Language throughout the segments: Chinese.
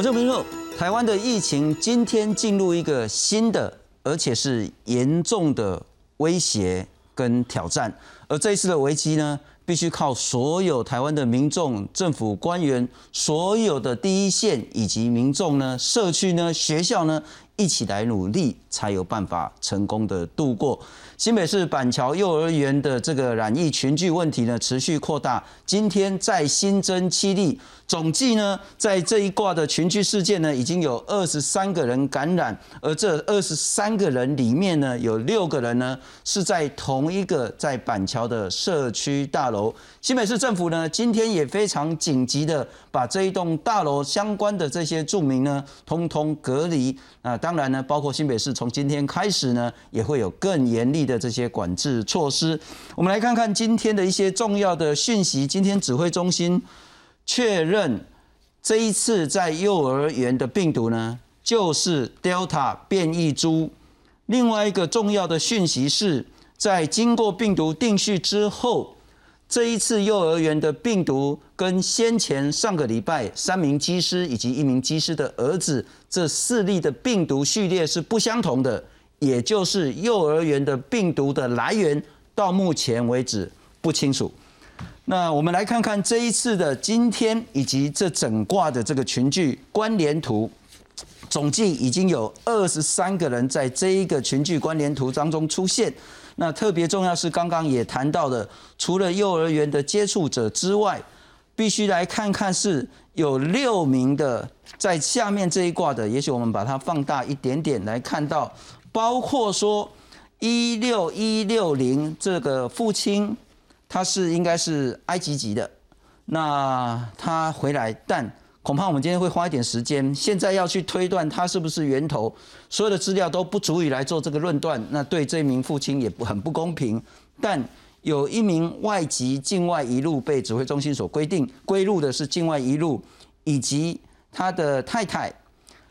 我这朋友，台湾的疫情今天进入一个新的，而且是严重的威胁跟挑战。而这一次的危机呢，必须靠所有台湾的民众、政府官员、所有的第一线以及民众呢、社区呢、学校呢，一起来努力，才有办法成功的度过。新北市板桥幼儿园的这个染疫群聚问题呢，持续扩大。今天再新增七例，总计呢，在这一卦的群聚事件呢，已经有二十三个人感染，而这二十三个人里面呢，有六个人呢是在同一个在板桥的社区大楼。新北市政府呢，今天也非常紧急的把这一栋大楼相关的这些住民呢，通通隔离。那当然呢，包括新北市从今天开始呢，也会有更严厉的这些管制措施。我们来看看今天的一些重要的讯息。今天指挥中心确认，这一次在幼儿园的病毒呢，就是 Delta 变异株。另外一个重要的讯息是，在经过病毒定序之后。这一次幼儿园的病毒跟先前上个礼拜三名机师以及一名机师的儿子这四例的病毒序列是不相同的，也就是幼儿园的病毒的来源到目前为止不清楚。那我们来看看这一次的今天以及这整卦的这个群聚关联图，总计已经有二十三个人在这一个群聚关联图当中出现。那特别重要是刚刚也谈到的，除了幼儿园的接触者之外，必须来看看是有六名的在下面这一卦的，也许我们把它放大一点点来看到，包括说一六一六零这个父亲，他是应该是埃及籍的，那他回来但。恐怕我们今天会花一点时间，现在要去推断他是不是源头，所有的资料都不足以来做这个论断，那对这名父亲也不很不公平。但有一名外籍境外一路被指挥中心所规定归入的是境外一路，以及他的太太，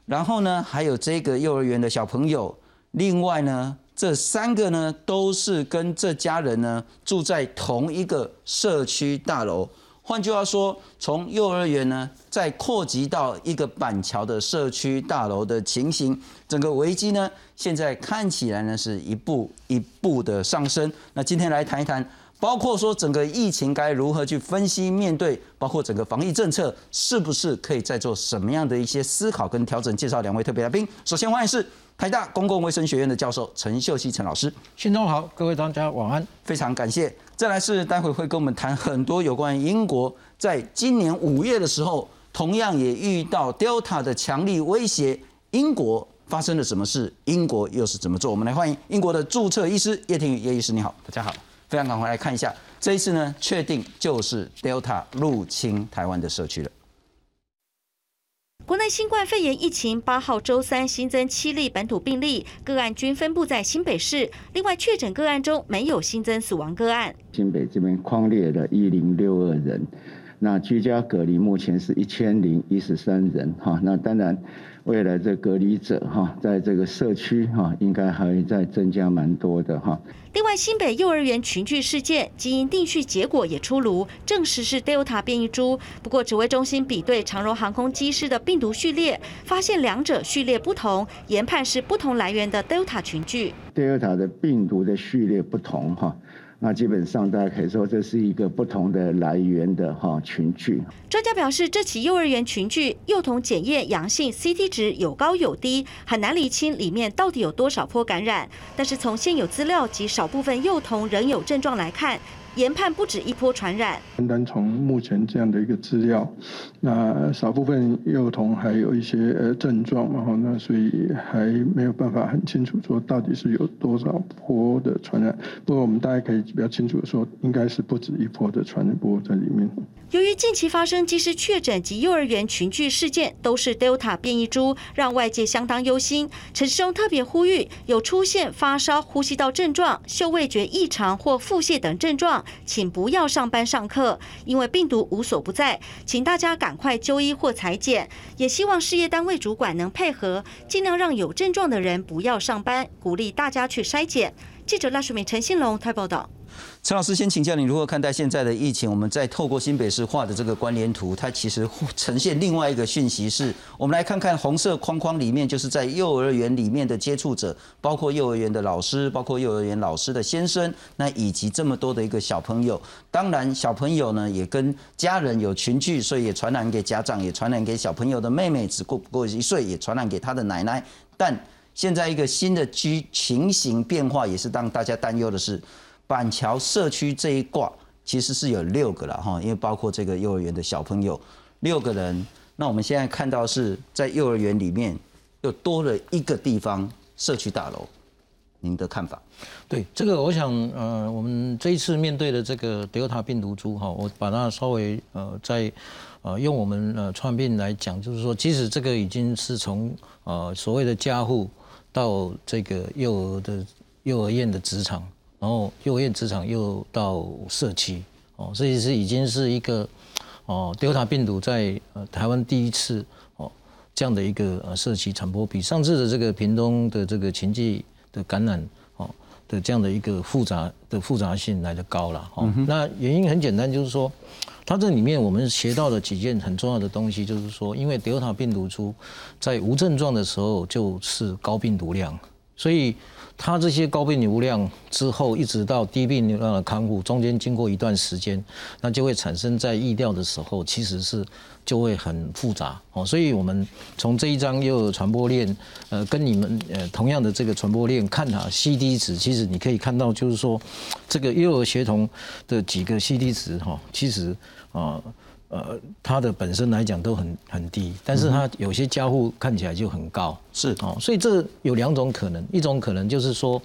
然后呢还有这个幼儿园的小朋友，另外呢这三个呢都是跟这家人呢住在同一个社区大楼。换句话说，从幼儿园呢，再扩及到一个板桥的社区大楼的情形，整个危机呢，现在看起来呢是一步一步的上升。那今天来谈一谈，包括说整个疫情该如何去分析面对，包括整个防疫政策是不是可以再做什么样的一些思考跟调整？介绍两位特别来宾，首先欢迎是。台大公共卫生学院的教授陈秀熙陈老师，新中好，各位专家晚安，非常感谢。再来是待会会跟我们谈很多有关英国在今年五月的时候，同样也遇到 Delta 的强力威胁，英国发生了什么事？英国又是怎么做？我们来欢迎英国的注册医师叶庭宇叶医师，你好，大家好，非常赶快来看一下，这一次呢，确定就是 Delta 入侵台湾的社区了。国内新冠肺炎疫情八号周三新增七例本土病例，个案均分布在新北市。另外，确诊个案中没有新增死亡个案。新北这边框列了一零六二人，那居家隔离目前是一千零一十三人。哈，那当然。未来这隔离者哈，在这个社区哈，应该还会再增加蛮多的哈。另外，新北幼儿园群聚事件基因定序结果也出炉，证实是 Delta 变异株。不过，指挥中心比对长荣航空机师的病毒序列，发现两者序列不同，研判是不同来源的 Delta 群聚。Delta 的病毒的序列不同哈。那基本上，大家可以说这是一个不同的来源的哈群聚。专家表示，这起幼儿园群聚幼童检验阳性 CT 值有高有低，很难厘清里面到底有多少波感染。但是从现有资料及少部分幼童仍有症状来看。研判不止一波传染。单单从目前这样的一个资料，那少部分幼童还有一些呃症状，然后那所以还没有办法很清楚说到底是有多少波的传染。不过我们大家可以比较清楚的说，应该是不止一波的传染波在里面。由于近期发生及时确诊及幼儿园群聚事件都是 Delta 变异株，让外界相当忧心。陈世忠特别呼吁，有出现发烧、呼吸道症状、嗅味觉异常或腹泻等症状。请不要上班上课，因为病毒无所不在。请大家赶快就医或裁剪，也希望事业单位主管能配合，尽量让有症状的人不要上班，鼓励大家去筛检。记者赖淑敏、陈兴龙台报道。陈老师，先请教你如何看待现在的疫情？我们再透过新北市画的这个关联图，它其实呈现另外一个讯息，是我们来看看红色框框里面，就是在幼儿园里面的接触者，包括幼儿园的老师，包括幼儿园老师的先生，那以及这么多的一个小朋友。当然，小朋友呢也跟家人有群聚，所以也传染给家长，也传染给小朋友的妹妹，只过不过一岁，也传染给他的奶奶。但现在一个新的居情形变化，也是让大家担忧的是。板桥社区这一挂其实是有六个了哈，因为包括这个幼儿园的小朋友六个人。那我们现在看到是在幼儿园里面又多了一个地方社区大楼，您的看法？对这个，我想呃，我们这一次面对的这个德尔塔病毒株哈，我把它稍微呃在呃用我们呃传染病来讲，就是说，即使这个已经是从呃所谓的家户到这个幼儿的幼儿园的职场。然后幼儿园职场又到社区，哦，这也是已经是一个哦，Delta 病毒在呃台湾第一次哦这样的一个呃社区传播，比上次的这个屏东的这个情迹的感染哦的这样的一个复杂的复杂性来的高了哦。那原因很简单，就是说它这里面我们学到的几件很重要的东西，就是说因为 Delta 病毒株在无症状的时候就是高病毒量，所以。它这些高病毒量之后，一直到低病毒量的康复，中间经过一段时间，那就会产生在疫调的时候，其实是就会很复杂哦。所以我们从这一张幼儿传播链，呃，跟你们呃同样的这个传播链看它 C D 值，其实你可以看到，就是说这个幼儿协同的几个 C D 值哈，其实啊。它的本身来讲都很很低，但是它有些家户看起来就很高，是。哦，所以这有两种可能，一种可能就是说，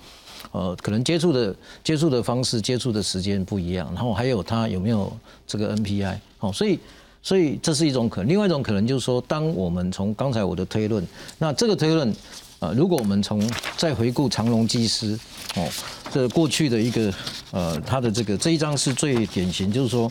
呃，可能接触的接触的方式、接触的时间不一样，然后还有它有没有这个 NPI，哦，所以所以这是一种可能，另外一种可能就是说，当我们从刚才我的推论，那这个推论，呃，如果我们从再回顾长隆技师，哦，这过去的一个呃，他的这个这一张是最典型，就是说。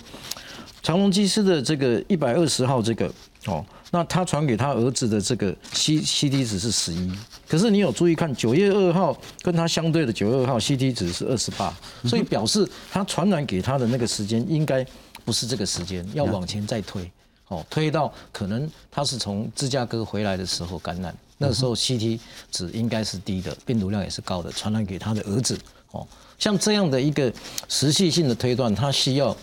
长隆机师的这个一百二十号这个哦，那他传给他儿子的这个 C C T 值是十一，可是你有注意看九月二号跟他相对的九月二号 C T 值是二十八，所以表示他传染给他的那个时间应该不是这个时间，要往前再推哦，推到可能他是从芝加哥回来的时候感染，那时候 C T 值应该是低的，病毒量也是高的，传染给他的儿子哦，像这样的一个实际性的推断，他需要。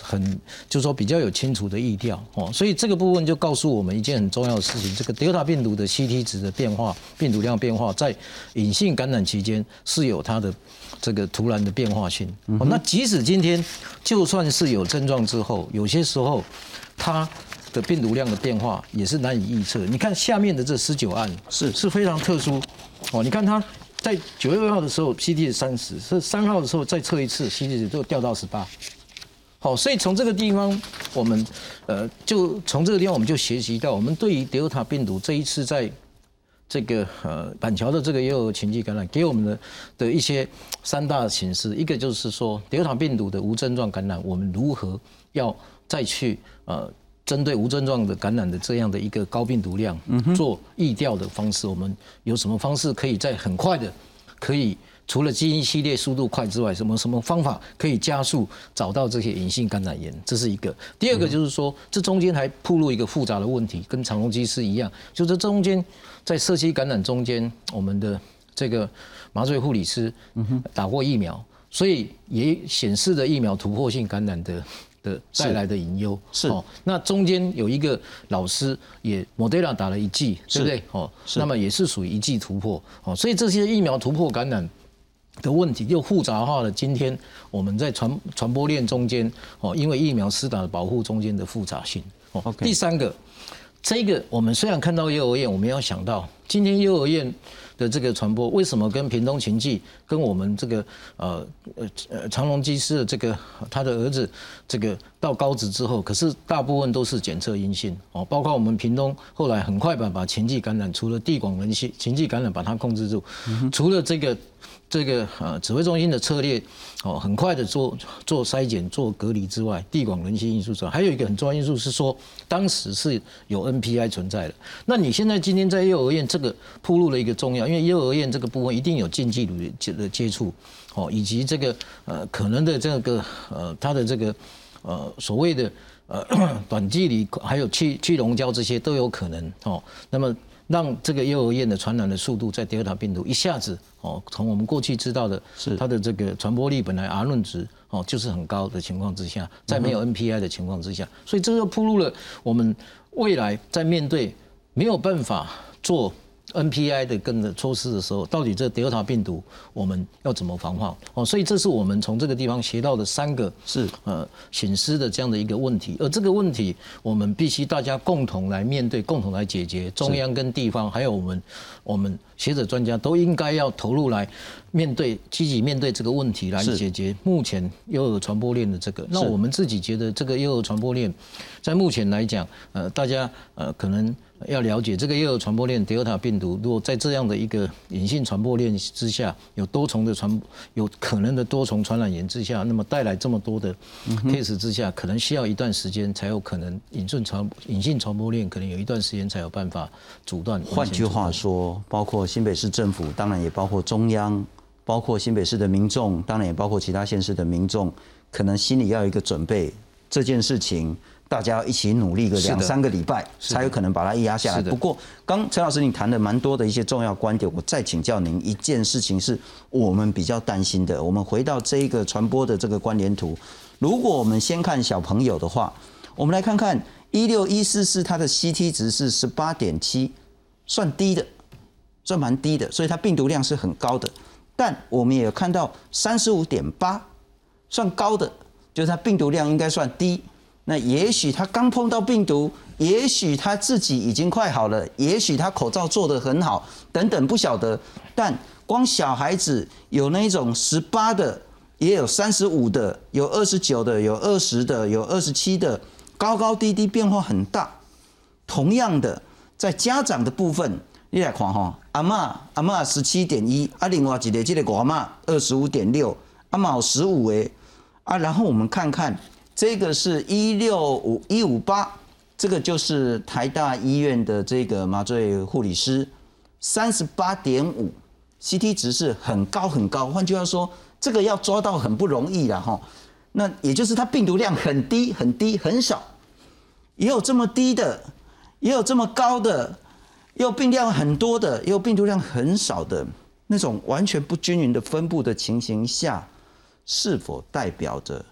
很，就是说比较有清楚的意调哦，所以这个部分就告诉我们一件很重要的事情：这个 Delta 病毒的 CT 值的变化、病毒量变化，在隐性感染期间是有它的这个突然的变化性。那即使今天就算是有症状之后，有些时候它的病毒量的变化也是难以预测。你看下面的这十九案是是非常特殊哦，你看它在九月二号的时候 CT 是三十，是三号的时候再测一次 CT 值就掉到十八。好，所以从这个地方，我们呃，就从这个地方，我们就学习到，我们对于德尔塔病毒这一次在这个呃板桥的这个幼儿群聚感染，给我们的的一些三大形式，一个就是说德尔塔病毒的无症状感染，我们如何要再去呃针对无症状的感染的这样的一个高病毒量做疫调的方式，我们有什么方式可以在很快的可以。除了基因系列速度快之外，什么什么方法可以加速找到这些隐性感染源？这是一个。第二个就是说，这中间还铺露一个复杂的问题，跟长隆机是一样，就是中间在社区感染中间，我们的这个麻醉护理师打过疫苗，所以也显示了疫苗突破性感染的的带来的隐忧。是哦，那中间有一个老师也莫德拉打了一剂，对不对？哦，那么也是属于一剂突破。哦，所以这些疫苗突破感染。的问题又复杂化了。今天我们在传传播链中间哦，因为疫苗施打的保护中间的复杂性哦。第三个，这个我们虽然看到幼儿园，我们要想到今天幼儿园的这个传播，为什么跟屏东秦记跟我们这个呃呃呃长隆机师的这个他的儿子这个到高职之后，可是大部分都是检测阴性哦，包括我们屏东后来很快把把秦记感染，除了地广人稀秦记感染把它控制住，除了这个。这个呃指挥中心的策略哦，很快的做做筛检、做隔离之外，地广人稀因素之外，还有一个很重要因素是说，当时是有 NPI 存在的。那你现在今天在幼儿园这个铺路了一个重要，因为幼儿园这个部分一定有近距离的接触，哦，以及这个呃可能的这个呃它的这个呃所谓的呃 短距离还有去去溶胶这些都有可能哦，那么。让这个幼儿园的传染的速度在德尔塔病毒一下子哦，从我们过去知道的，是它的这个传播力本来 R 论值哦就是很高的情况之下，在没有 NPI 的情况之下，所以这就铺路了我们未来在面对没有办法做。NPI 的跟着措施的时候，到底这德尔塔病毒我们要怎么防范？哦，所以这是我们从这个地方学到的三个是呃显示的这样的一个问题，而这个问题我们必须大家共同来面对，共同来解决。中央跟地方还有我们我们学者专家都应该要投入来面对，积极面对这个问题来解决目前幼儿传播链的这个。那我们自己觉得这个幼儿传播链，在目前来讲，呃，大家呃可能。要了解这个又有传播链德尔塔病毒，如果在这样的一个隐性传播链之下，有多重的传，有可能的多重传染源之下，那么带来这么多的 case 之下，可能需要一段时间才有可能隐性传隐性传播链可能有一段时间才有办法阻断。换句话说，包括新北市政府，当然也包括中央，包括新北市的民众，当然也包括其他县市的民众，可能心里要有一个准备，这件事情。大家要一起努力个两三个礼拜，才有可能把它压下来。不过，刚陈老师你谈的蛮多的一些重要观点，我再请教您一件事情，是我们比较担心的。我们回到这一个传播的这个关联图，如果我们先看小朋友的话，我们来看看一六一四四，它的 CT 值是十八点七，算低的，算蛮低的，所以它病毒量是很高的。但我们也有看到三十五点八，算高的，就是它病毒量应该算低。那也许他刚碰到病毒，也许他自己已经快好了，也许他口罩做得很好，等等不晓得。但光小孩子有那种十八的，也有三十五的，有二十九的，有二十的，有二十七的，高高低低变化很大。同样的，在家长的部分，你来看哈，阿妈阿妈十七点一，啊，另外一个这个阿妈二十五点六，阿妈十五诶，啊，然后我们看看。这个是一六五一五八，这个就是台大医院的这个麻醉护理师，三十八点五，CT 值是很高很高。换句话说，这个要抓到很不容易了哈。那也就是它病毒量很低很低很少，也有这么低的，也有这么高的，也有病量很多的，也有病毒量很少的那种完全不均匀的分布的情形下，是否代表着？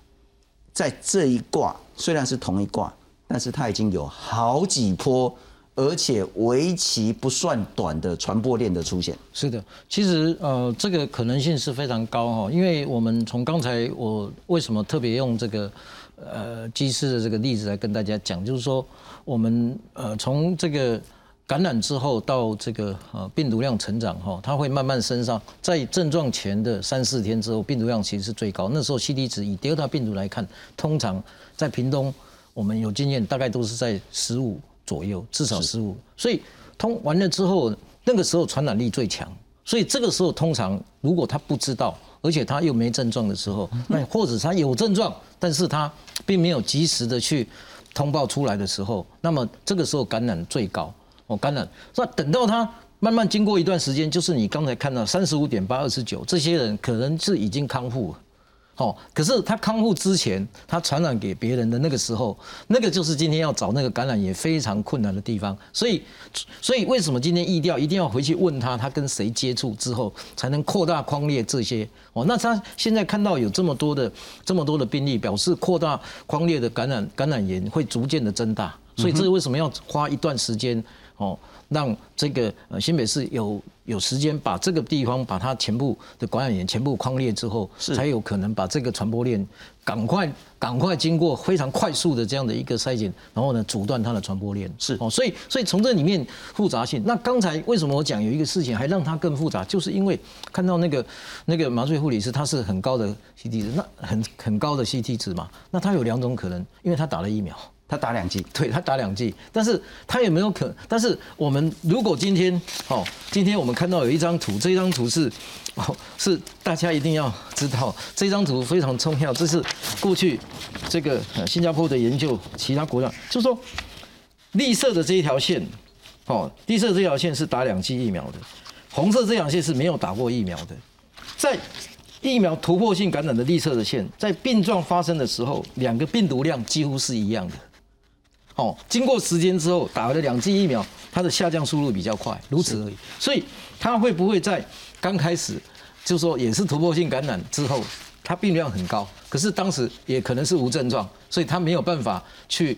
在这一卦虽然是同一卦，但是它已经有好几波，而且为期不算短的传播链的出现。是的，其实呃，这个可能性是非常高哈，因为我们从刚才我为什么特别用这个呃机师的这个例子来跟大家讲，就是说我们呃从这个。感染之后到这个呃病毒量成长哈，它会慢慢升上，在症状前的三四天之后，病毒量其实是最高。那时候 C D 值以德尔塔病毒来看，通常在屏东我们有经验，大概都是在十五左右，至少十五。所以通完了之后，那个时候传染力最强。所以这个时候通常如果他不知道，而且他又没症状的时候，那或者他有症状，但是他并没有及时的去通报出来的时候，那么这个时候感染最高。哦，感染，那等到他慢慢经过一段时间，就是你刚才看到三十五点八二十九，这些人可能是已经康复了，哦，可是他康复之前，他传染给别人的那个时候，那个就是今天要找那个感染也非常困难的地方。所以，所以为什么今天疫调一定要回去问他，他跟谁接触之后才能扩大框列这些？哦，那他现在看到有这么多的这么多的病例，表示扩大框列的感染感染源会逐渐的增大。所以这是为什么要花一段时间？哦，让这个呃新北市有有时间把这个地方把它全部的感染源全部框列之后，才有可能把这个传播链赶快赶快经过非常快速的这样的一个筛检，然后呢阻断它的传播链。是哦，所以所以从这里面复杂性，那刚才为什么我讲有一个事情还让它更复杂，就是因为看到那个那个麻醉护理师他是很高的 CT 值，那很很高的 CT 值嘛，那他有两种可能，因为他打了疫苗。他打两剂，对他打两剂，但是他有没有可？但是我们如果今天，哦，今天我们看到有一张图，这张图是，哦，是大家一定要知道，这张图非常重要。这是过去这个新加坡的研究，其他国家就是说，绿色的这一条线，哦，绿色这条线是打两剂疫苗的，红色这条线是没有打过疫苗的。在疫苗突破性感染的绿色的线，在病状发生的时候，两个病毒量几乎是一样的。哦，经过时间之后，打了两剂疫苗，它的下降速度比较快，如此而已。所以它会不会在刚开始就说也是突破性感染之后，它病量很高，可是当时也可能是无症状，所以它没有办法去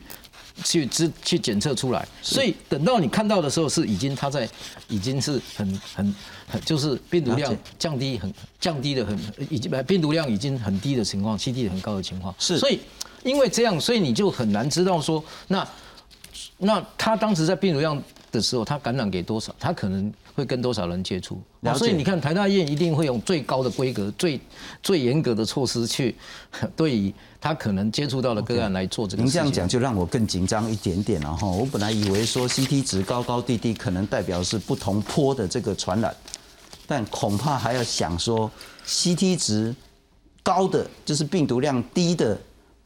去知去检测出来。所以等到你看到的时候，是已经它在已经是很很很就是病毒量降低很降低的很已经病毒量已经很低的情况，C D 很高的情况。是，所以。因为这样，所以你就很难知道说，那那他当时在病毒量的时候，他感染给多少，他可能会跟多少人接触。所以你看，台大医院一定会用最高的规格、最最严格的措施去对于他可能接触到的个案来做这个。您这样讲就让我更紧张一点点了哈。我本来以为说 CT 值高高低低可能代表是不同坡的这个传染，但恐怕还要想说 CT 值高的就是病毒量低的。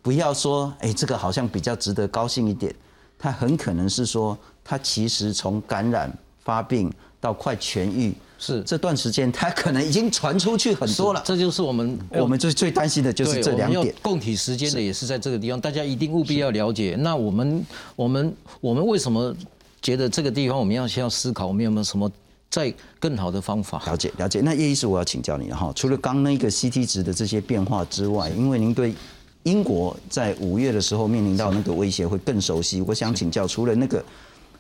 不要说，哎，这个好像比较值得高兴一点。他很可能是说，他其实从感染发病到快痊愈，是这段时间，他可能已经传出去很多了。这就是我们我们最最担心的就是这两点。供体时间的也是在这个地方，大家一定务必要了解。那我们我们我们为什么觉得这个地方我们要先要思考，我们有没有什么在更好的方法？了解了解。那叶医师，我要请教你哈，除了刚那个 CT 值的这些变化之外，因为您对。英国在五月的时候面临到那个威胁会更熟悉。我想请教，除了那个，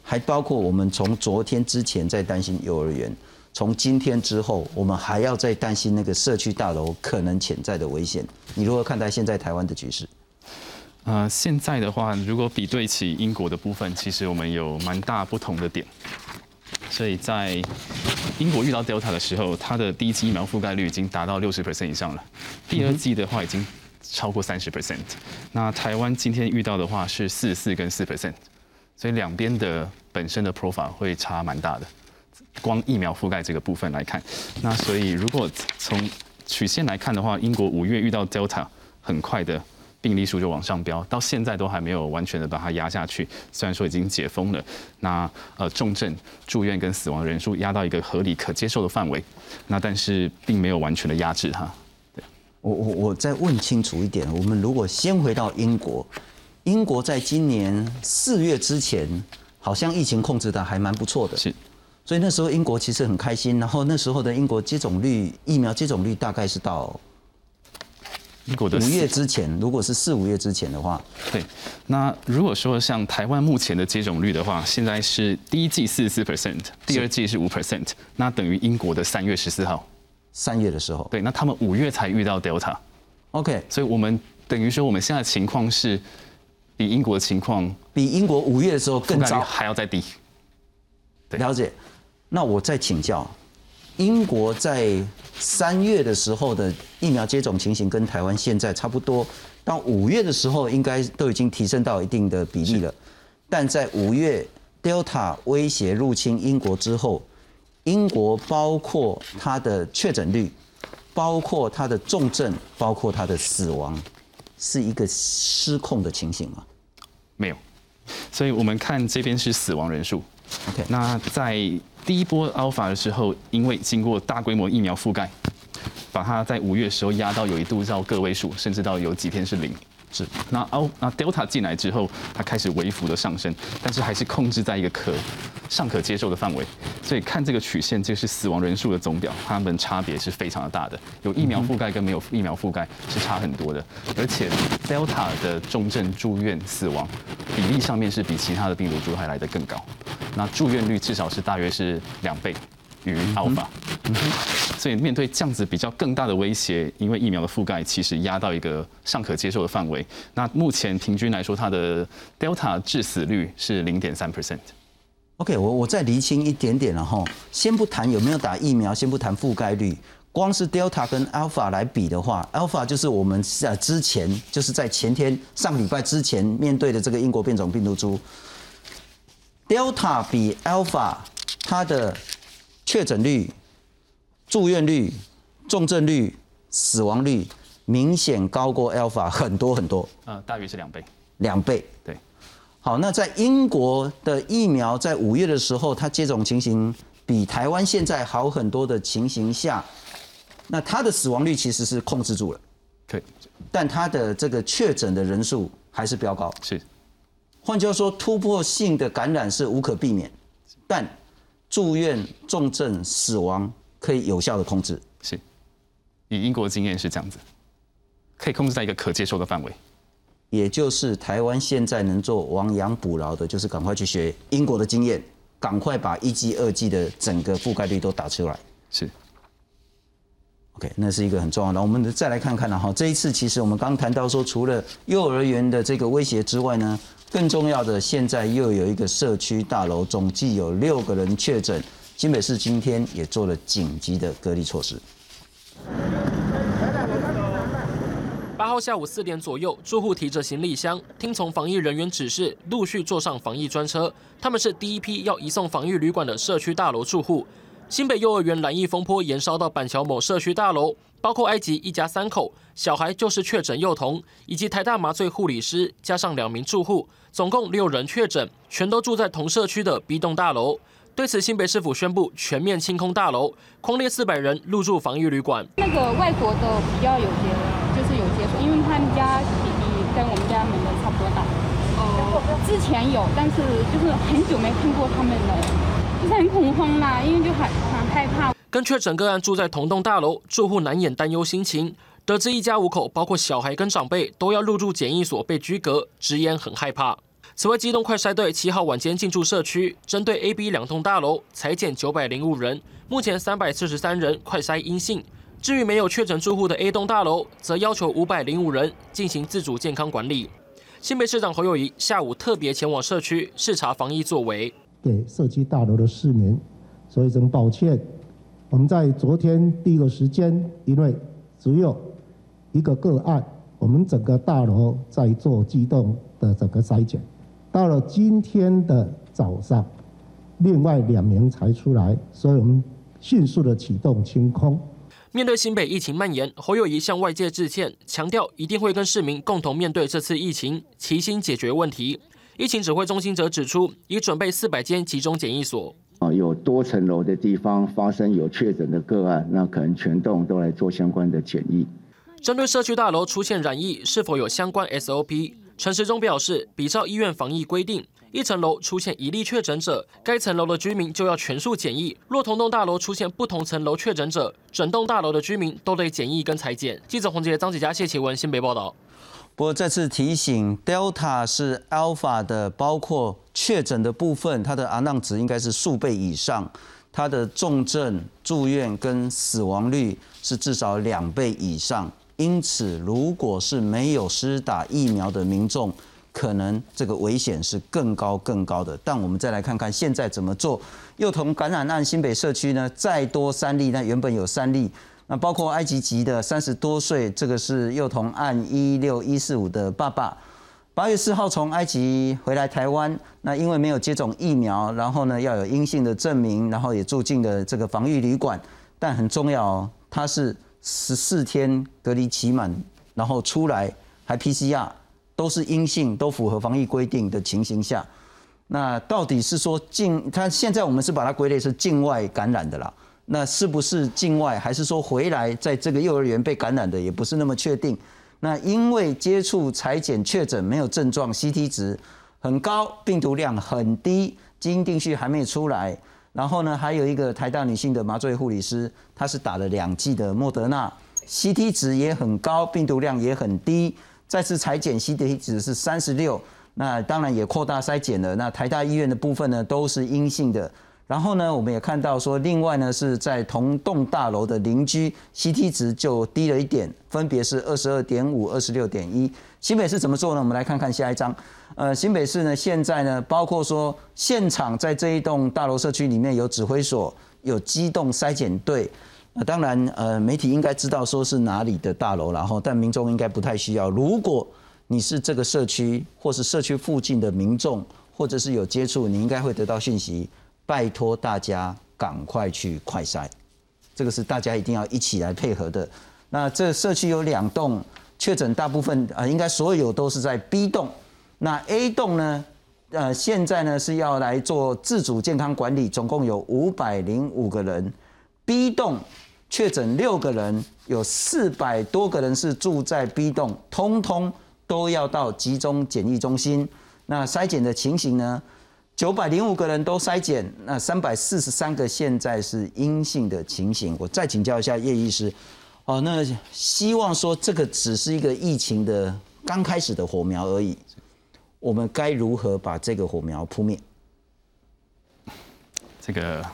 还包括我们从昨天之前在担心幼儿园，从今天之后，我们还要再担心那个社区大楼可能潜在的危险。你如何看待现在台湾的局势？呃，现在的话，如果比对起英国的部分，其实我们有蛮大不同的点。所以在英国遇到 Delta 的时候，它的第一季疫苗覆盖率已经达到六十 percent 以上了，第二季的话已经。超过三十 percent，那台湾今天遇到的话是四四跟四 percent，所以两边的本身的 profile 会差蛮大的。光疫苗覆盖这个部分来看，那所以如果从曲线来看的话，英国五月遇到 Delta，很快的病例数就往上飙，到现在都还没有完全的把它压下去。虽然说已经解封了，那呃重症住院跟死亡人数压到一个合理可接受的范围，那但是并没有完全的压制它。我我我再问清楚一点，我们如果先回到英国，英国在今年四月之前，好像疫情控制的还蛮不错的，是，所以那时候英国其实很开心，然后那时候的英国接种率，疫苗接种率大概是到英国的五月之前，如果是四五月之前的话，对，那如果说像台湾目前的接种率的话，现在是第一季四十四 percent，第二季是五 percent，那等于英国的三月十四号。三月的时候，对，那他们五月才遇到 Delta，OK，所以我们等于说我们现在情况是比英国的情况，比英国五月的时候更糟，还要再低。了解。那我再请教，英国在三月的时候的疫苗接种情形跟台湾现在差不多，到五月的时候应该都已经提升到一定的比例了，但在五月 Delta 威胁入侵英国之后。英国包括它的确诊率，包括它的重症，包括它的死亡，是一个失控的情形吗？没有，所以我们看这边是死亡人数。OK，那在第一波 Alpha 的时候，因为经过大规模疫苗覆盖，把它在五月的时候压到有一度到个位数，甚至到有几天是零。是，那奥那 Delta 进来之后，它开始微幅的上升，但是还是控制在一个可尚可接受的范围。所以看这个曲线，这是死亡人数的总表，它们差别是非常的大的。有疫苗覆盖跟没有疫苗覆盖是差很多的，而且 Delta 的重症住院死亡比例上面是比其他的病毒株还来得更高。那住院率至少是大约是两倍。于 Alpha，所以面对这样子比较更大的威胁，因为疫苗的覆盖其实压到一个尚可接受的范围。那目前平均来说，它的 Delta 致死率是零点三 percent。OK，我我再厘清一点点了哈，先不谈有没有打疫苗，先不谈覆盖率，光是 Delta 跟 Alpha 来比的话，Alpha 就是我们呃之前就是在前天上礼拜之前面对的这个英国变种病毒株，Delta 比 Alpha 它的确诊率、住院率、重症率、死亡率明显高过 Alpha 很多很多。呃，大约是两倍。两倍。对。好，那在英国的疫苗在五月的时候，它接种情形比台湾现在好很多的情形下，那它的死亡率其实是控制住了，对，但它的这个确诊的人数还是飙高。是，换句话说，突破性的感染是无可避免，但住院、重症、死亡可以有效的控制。是，以英国经验是这样子，可以控制在一个可接受的范围。也就是台湾现在能做亡羊补牢的，就是赶快去学英国的经验，赶快把一剂、二剂的整个覆盖率都打出来。是，OK，那是一个很重要的。我们再来看看了哈，这一次其实我们刚谈到说，除了幼儿园的这个威胁之外呢，更重要的现在又有一个社区大楼，总计有六个人确诊，新北市今天也做了紧急的隔离措施。八号下午四点左右，住户提着行李箱，听从防疫人员指示，陆续坐上防疫专车。他们是第一批要移送防疫旅馆的社区大楼住户。新北幼儿园蓝疫风波延烧到板桥某社区大楼，包括埃及一家三口，小孩就是确诊幼童，以及台大麻醉护理师，加上两名住户，总共六人确诊，全都住在同社区的 B 栋大楼。对此，新北市府宣布全面清空大楼，空列四百人入住防疫旅馆。那个外国的比较有接。就是有接触，因为他们家弟弟跟我们家门的差不多大。哦。之前有，但是就是很久没看过他们了，就是很恐慌啦，因为就很很害怕。跟确诊个案住在同栋大楼，住户难掩担忧心情。得知一家五口，包括小孩跟长辈，都要入住检疫所被居隔，直言很害怕。此外，机动快筛队七号晚间进驻社区，针对 A、B 两栋大楼裁减九百零五人，目前三百四十三人快筛阴性。至于没有确诊住户的 A 栋大楼，则要求五百零五人进行自主健康管理。新北市长侯友谊下午特别前往社区视察防疫作为，给社区大楼的市民说一声抱歉。我们在昨天第一个时间，因为只有一个个案，我们整个大楼在做机动的整个筛检。到了今天的早上，另外两名才出来，所以我们迅速的启动清空。面对新北疫情蔓延，侯友谊向外界致歉，强调一定会跟市民共同面对这次疫情，齐心解决问题。疫情指挥中心则指出，已准备四百间集中检疫所。啊，有多层楼的地方发生有确诊的个案，那可能全栋都来做相关的检疫。针对社区大楼出现染疫，是否有相关 SOP？陈时中表示，比照医院防疫规定。一层楼出现一例确诊者，该层楼的居民就要全数检疫。若同栋大楼出现不同层楼确诊者，整栋大楼的居民都得检疫跟裁剪。记者洪杰、张子佳、谢启文新北报道。不过再次提醒，Delta 是 Alpha 的，包括确诊的部分，它的 R 囊值应该是数倍以上，它的重症住院跟死亡率是至少两倍以上。因此，如果是没有施打疫苗的民众，可能这个危险是更高更高的，但我们再来看看现在怎么做。幼童感染案新北社区呢，再多三例，那原本有三例，那包括埃及籍的三十多岁，这个是幼童案一六一四五的爸爸，八月四号从埃及回来台湾，那因为没有接种疫苗，然后呢要有阴性的证明，然后也住进了这个防疫旅馆，但很重要哦，他是十四天隔离期满，然后出来还 PCR。都是阴性，都符合防疫规定的情形下，那到底是说境？他现在我们是把它归类是境外感染的啦。那是不是境外，还是说回来在这个幼儿园被感染的，也不是那么确定。那因为接触裁剪确诊没有症状，CT 值很高，病毒量很低，基因定序还没有出来。然后呢，还有一个台大女性的麻醉护理师，她是打了两剂的莫德纳，CT 值也很高，病毒量也很低。再次裁剪 C T 值是三十六，那当然也扩大筛检了。那台大医院的部分呢，都是阴性的。然后呢，我们也看到说，另外呢是在同栋大楼的邻居 C T 值就低了一点，分别是二十二点五、二十六点一。新北市怎么做呢？我们来看看下一章。呃，新北市呢现在呢，包括说现场在这一栋大楼社区里面有指挥所，有机动筛检队。那当然，呃，媒体应该知道说是哪里的大楼，然后但民众应该不太需要。如果你是这个社区或是社区附近的民众，或者是有接触，你应该会得到讯息。拜托大家赶快去快筛，这个是大家一定要一起来配合的。那这社区有两栋确诊，大部分啊应该所有都是在 B 栋。那 A 栋呢，呃，现在呢是要来做自主健康管理，总共有五百零五个人，B 栋确诊六个人，有四百多个人是住在 B 栋，通通都要到集中检疫中心。那筛检的情形呢？九百零五个人都筛检，那三百四十三个现在是阴性的情形。我再请教一下叶医师，哦，那希望说这个只是一个疫情的刚开始的火苗而已。我们该如何把这个火苗扑灭？这个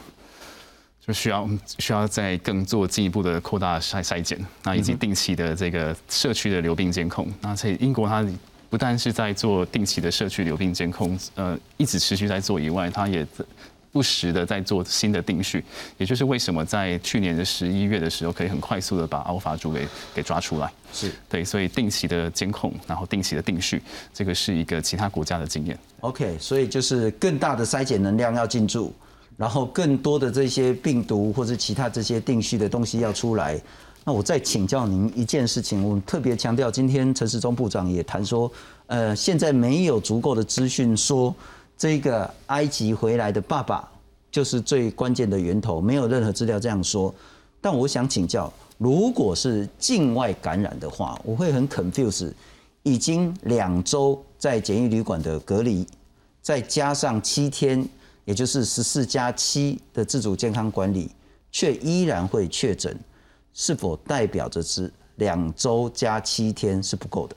就需要需要再更做进一步的扩大筛筛检，那以及定期的这个社区的流病监控。那在英国，它不但是在做定期的社区流病监控，呃，一直持续在做以外，它也。不时的在做新的定序，也就是为什么在去年的十一月的时候，可以很快速的把奥法株给给抓出来。是对，所以定期的监控，然后定期的定序，这个是一个其他国家的经验。OK，所以就是更大的筛检能量要进驻，然后更多的这些病毒或者其他这些定序的东西要出来。那我再请教您一件事情，我们特别强调，今天陈时中部长也谈说，呃，现在没有足够的资讯说。这个埃及回来的爸爸就是最关键的源头，没有任何资料这样说。但我想请教，如果是境外感染的话，我会很 confuse。已经两周在检疫旅馆的隔离，再加上七天，也就是十四加七的自主健康管理，却依然会确诊，是否代表着是两周加七天是不够的？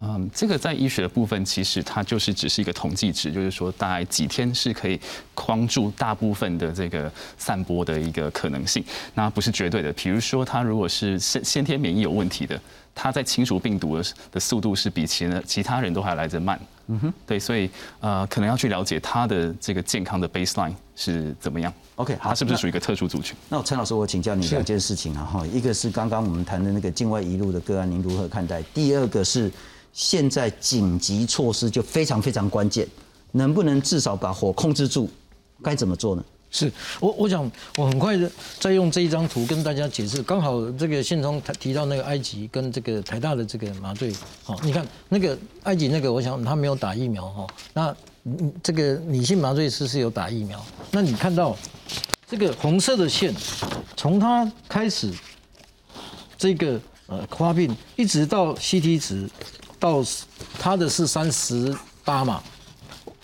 嗯，这个在医学的部分，其实它就是只是一个统计值，就是说大概几天是可以框住大部分的这个散播的一个可能性，那不是绝对的。比如说，他如果是先先天免疫有问题的。他在清除病毒的的速度是比其他其他人都还来得慢，嗯哼，对，所以呃，可能要去了解他的这个健康的 baseline 是怎么样。OK，好他是不是属于一个特殊族群？那陈老师，我请教你两件事情啊，哈，一个是刚刚我们谈的那个境外一路的个案，您如何看待？第二个是现在紧急措施就非常非常关键，能不能至少把火控制住？该怎么做呢？是我，我想我很快的再用这一张图跟大家解释。刚好这个宪聪他提到那个埃及跟这个台大的这个麻醉，好，你看那个埃及那个，我想他没有打疫苗哈。那这个女性麻醉师是有打疫苗。那你看到这个红色的线，从他开始这个呃发病，一直到 CT 值到他的是三十八嘛，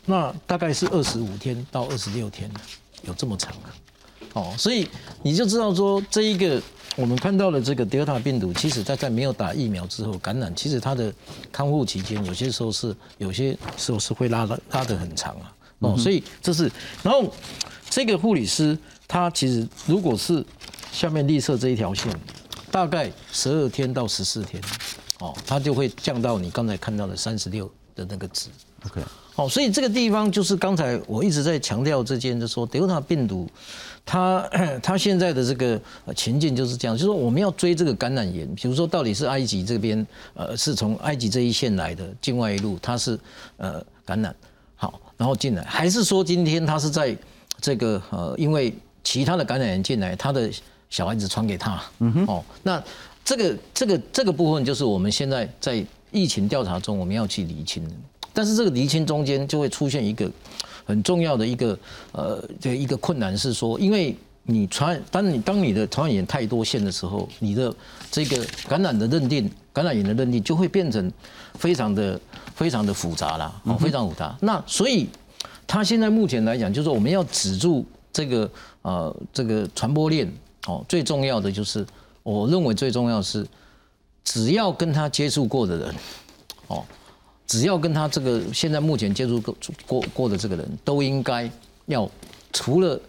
那大概是二十五天到二十六天。有这么长啊？哦，所以你就知道说，这一个我们看到了这个德尔塔病毒，其实在在没有打疫苗之后感染，其实它的康复期间有些时候是有些时候是会拉的拉的很长啊。哦，所以这是，然后这个护理师他其实如果是下面绿色这一条线，大概十二天到十四天，哦，它就会降到你刚才看到的三十六的那个值。OK。好，所以这个地方就是刚才我一直在强调这件，就说德尔塔病毒，它 它现在的这个情境就是这样，就是说我们要追这个感染源，比如说到底是埃及这边，呃，是从埃及这一线来的境外一路，它是呃感染好，然后进来，还是说今天它是在这个呃，因为其他的感染源进来，它的小孩子传给他，嗯哼，哦，那这个这个这个部分就是我们现在在疫情调查中我们要去厘清的。但是这个厘清中间就会出现一个很重要的一个呃这一个困难是说，因为你传当你当你的传染源太多线的时候，你的这个感染的认定感染源的认定就会变成非常的非常的复杂了，非常复杂。那所以他现在目前来讲，就是说我们要止住这个呃这个传播链哦，最重要的就是我认为最重要是只要跟他接触过的人哦。只要跟他这个现在目前接触过过过的这个人都应该要除了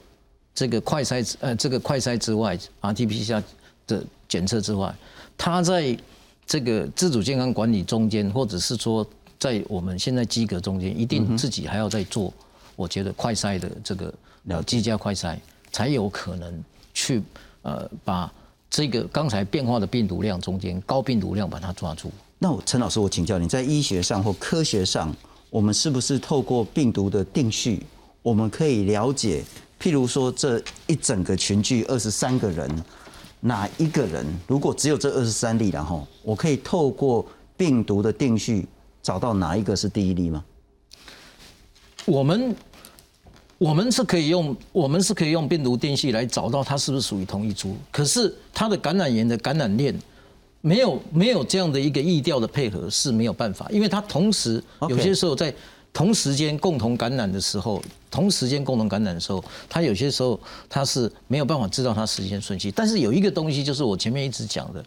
这个快筛呃这个快筛之外，RT-PCR 的检测之外，他在这个自主健康管理中间，或者是说在我们现在机格中间，一定自己还要再做，我觉得快筛的这个了机加快筛，才有可能去呃把这个刚才变化的病毒量中间高病毒量把它抓住。那我陈老师，我请教你，在医学上或科学上，我们是不是透过病毒的定序，我们可以了解，譬如说这一整个群聚二十三个人，哪一个人如果只有这二十三例，然后我可以透过病毒的定序找到哪一个是第一例吗？我们我们是可以用我们是可以用病毒定系来找到它是不是属于同一株，可是它的感染源的感染链没有没有这样的一个意调的配合是没有办法，因为它同时有些时候在同时间共同感染的时候，同时间共同感染的时候，它有些时候它是没有办法知道它时间顺序。但是有一个东西就是我前面一直讲的，